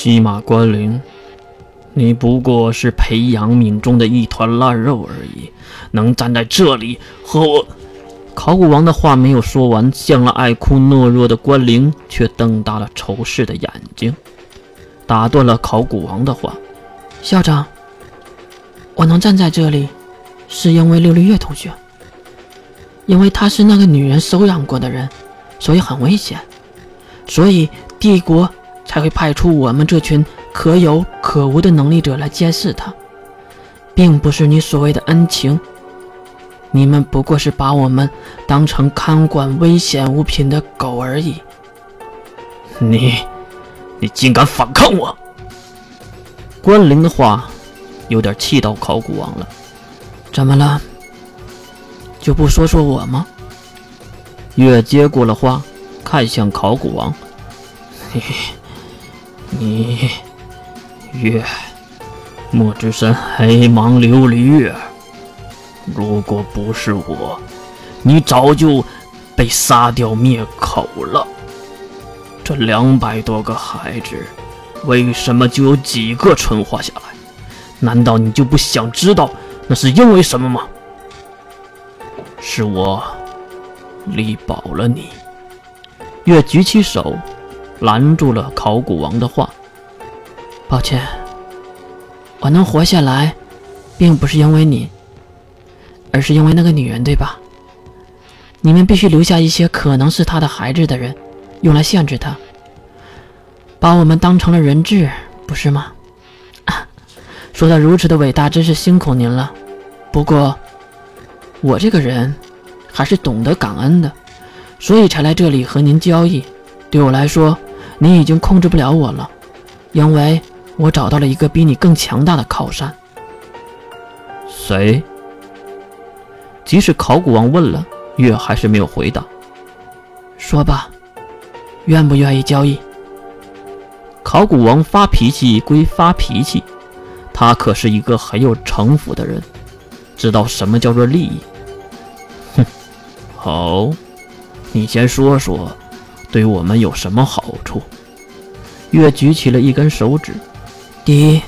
西马关灵，你不过是培养皿中的一团烂肉而已，能站在这里和我……考古王的话没有说完，向了爱哭懦弱的关灵却瞪大了仇视的眼睛，打断了考古王的话：“校长，我能站在这里，是因为六六月同学，因为她是那个女人收养过的人，所以很危险，所以帝国才会派出我们这群可有可无的能力者来监视他，并不是你所谓的恩情。”你们不过是把我们当成看管危险物品的狗而已。你，你竟敢反抗我！关灵的话有点气到考古王了。怎么了？就不说说我吗？月接过了话，看向考古王。嘿嘿，你，月，墨之山黑芒琉璃月。如果不是我，你早就被杀掉灭口了。这两百多个孩子，为什么就有几个存活下来？难道你就不想知道那是因为什么吗？是我力保了你。月举起手，拦住了考古王的话。抱歉，我能活下来，并不是因为你。而是因为那个女人，对吧？你们必须留下一些可能是她的孩子的人，用来限制她，把我们当成了人质，不是吗？说的如此的伟大，真是辛苦您了。不过，我这个人还是懂得感恩的，所以才来这里和您交易。对我来说，你已经控制不了我了，因为我找到了一个比你更强大的靠山。谁？即使考古王问了，月还是没有回答。说吧，愿不愿意交易？考古王发脾气归发脾气，他可是一个很有城府的人，知道什么叫做利益。哼，好，你先说说，对我们有什么好处？月举起了一根手指。第一，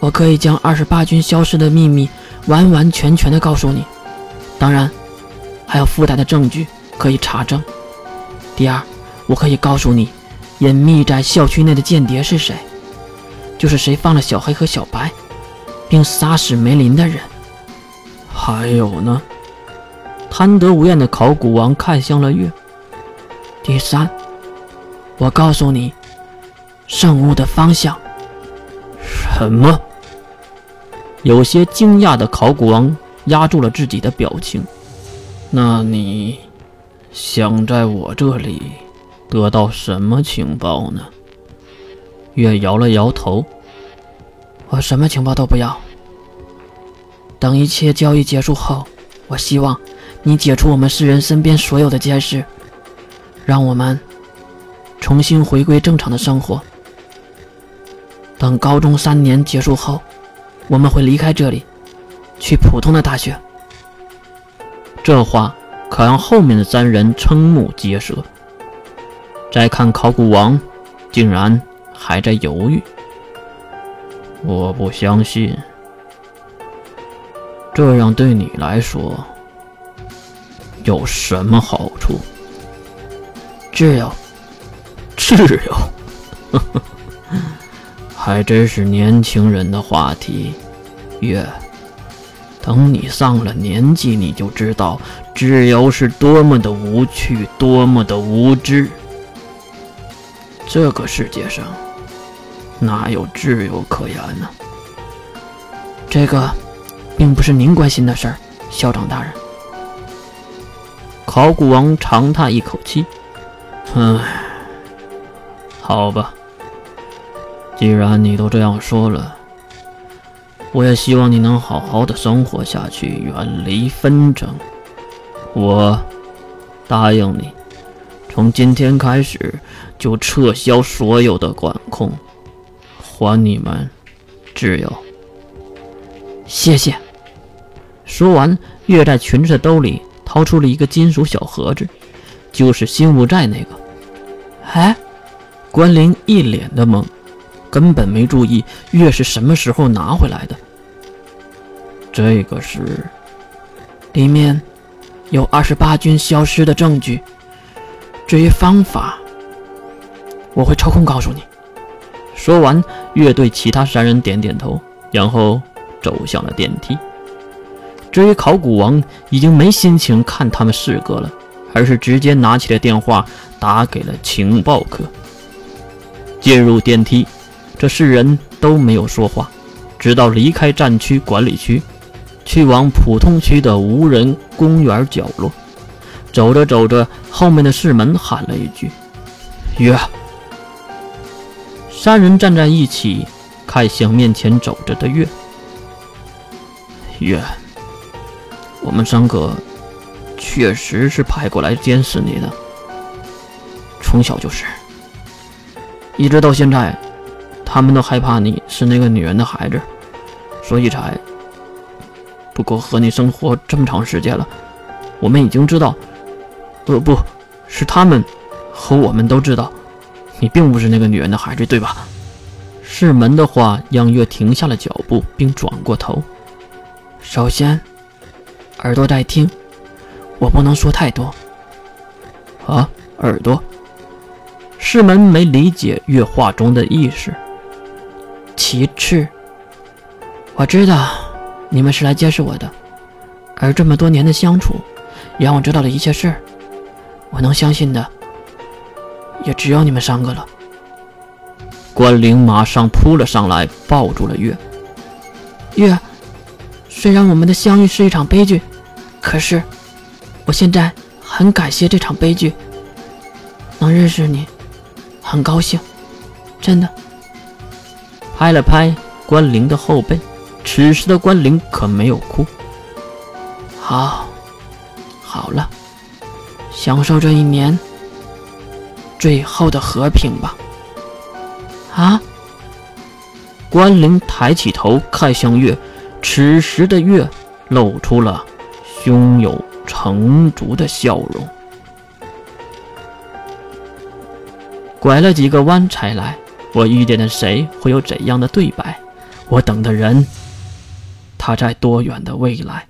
我可以将二十八军消失的秘密完完全全的告诉你。当然，还有附带的证据可以查证。第二，我可以告诉你，隐秘在校区内的间谍是谁，就是谁放了小黑和小白，并杀死梅林的人。还有呢？贪得无厌的考古王看向了月。第三，我告诉你，圣物的方向。什么？有些惊讶的考古王。压住了自己的表情。那你想在我这里得到什么情报呢？月摇了摇头。我什么情报都不要。等一切交易结束后，我希望你解除我们世人身边所有的监视，让我们重新回归正常的生活。等高中三年结束后，我们会离开这里。去普通的大学，这话可让后面的三人瞠目结舌。再看考古王，竟然还在犹豫。我不相信，这样对你来说有什么好处？自由，自由，还真是年轻人的话题。月。等你上了年纪，你就知道挚友是多么的无趣，多么的无知。这个世界上哪有挚友可言呢？这个并不是您关心的事儿，校长大人。考古王长叹一口气：“唉，好吧，既然你都这样说了。”我也希望你能好好的生活下去，远离纷争。我答应你，从今天开始就撤销所有的管控，还你们自由。谢谢。说完，月在裙子兜里掏出了一个金属小盒子，就是新物寨那个。哎，关林一脸的懵。根本没注意月是什么时候拿回来的。这个是，里面有二十八军消失的证据。至于方法，我会抽空告诉你。说完，月对其他三人点点头，然后走向了电梯。至于考古王，已经没心情看他们四个了，而是直接拿起了电话，打给了情报科。进入电梯，这四人都没有说话，直到离开战区管理区，去往普通区的无人公园角落。走着走着，后面的室门喊了一句：“月。”三人站在一起，看向面前走着的月。月，我们三个确实是派过来监视你的，从小就是，一直到现在，他们都害怕你是那个女人的孩子，所以才。不过和你生活这么长时间了，我们已经知道，呃，不是他们和我们都知道。你并不是那个女人的孩子，对吧？是门的话让月停下了脚步，并转过头。首先，耳朵在听，我不能说太多。啊，耳朵。室门没理解月话中的意思。其次，我知道你们是来监视我的，而这么多年的相处，让我知道了一切事儿。我能相信的。也只有你们三个了。关灵马上扑了上来，抱住了月。月，虽然我们的相遇是一场悲剧，可是我现在很感谢这场悲剧。能认识你，很高兴，真的。拍了拍关灵的后背，此时的关灵可没有哭。好，好了，享受这一年。最后的和平吧。啊！关灵抬起头看向月，此时的月露出了胸有成竹的笑容。拐了几个弯才来，我遇见的谁会有怎样的对白？我等的人，他在多远的未来？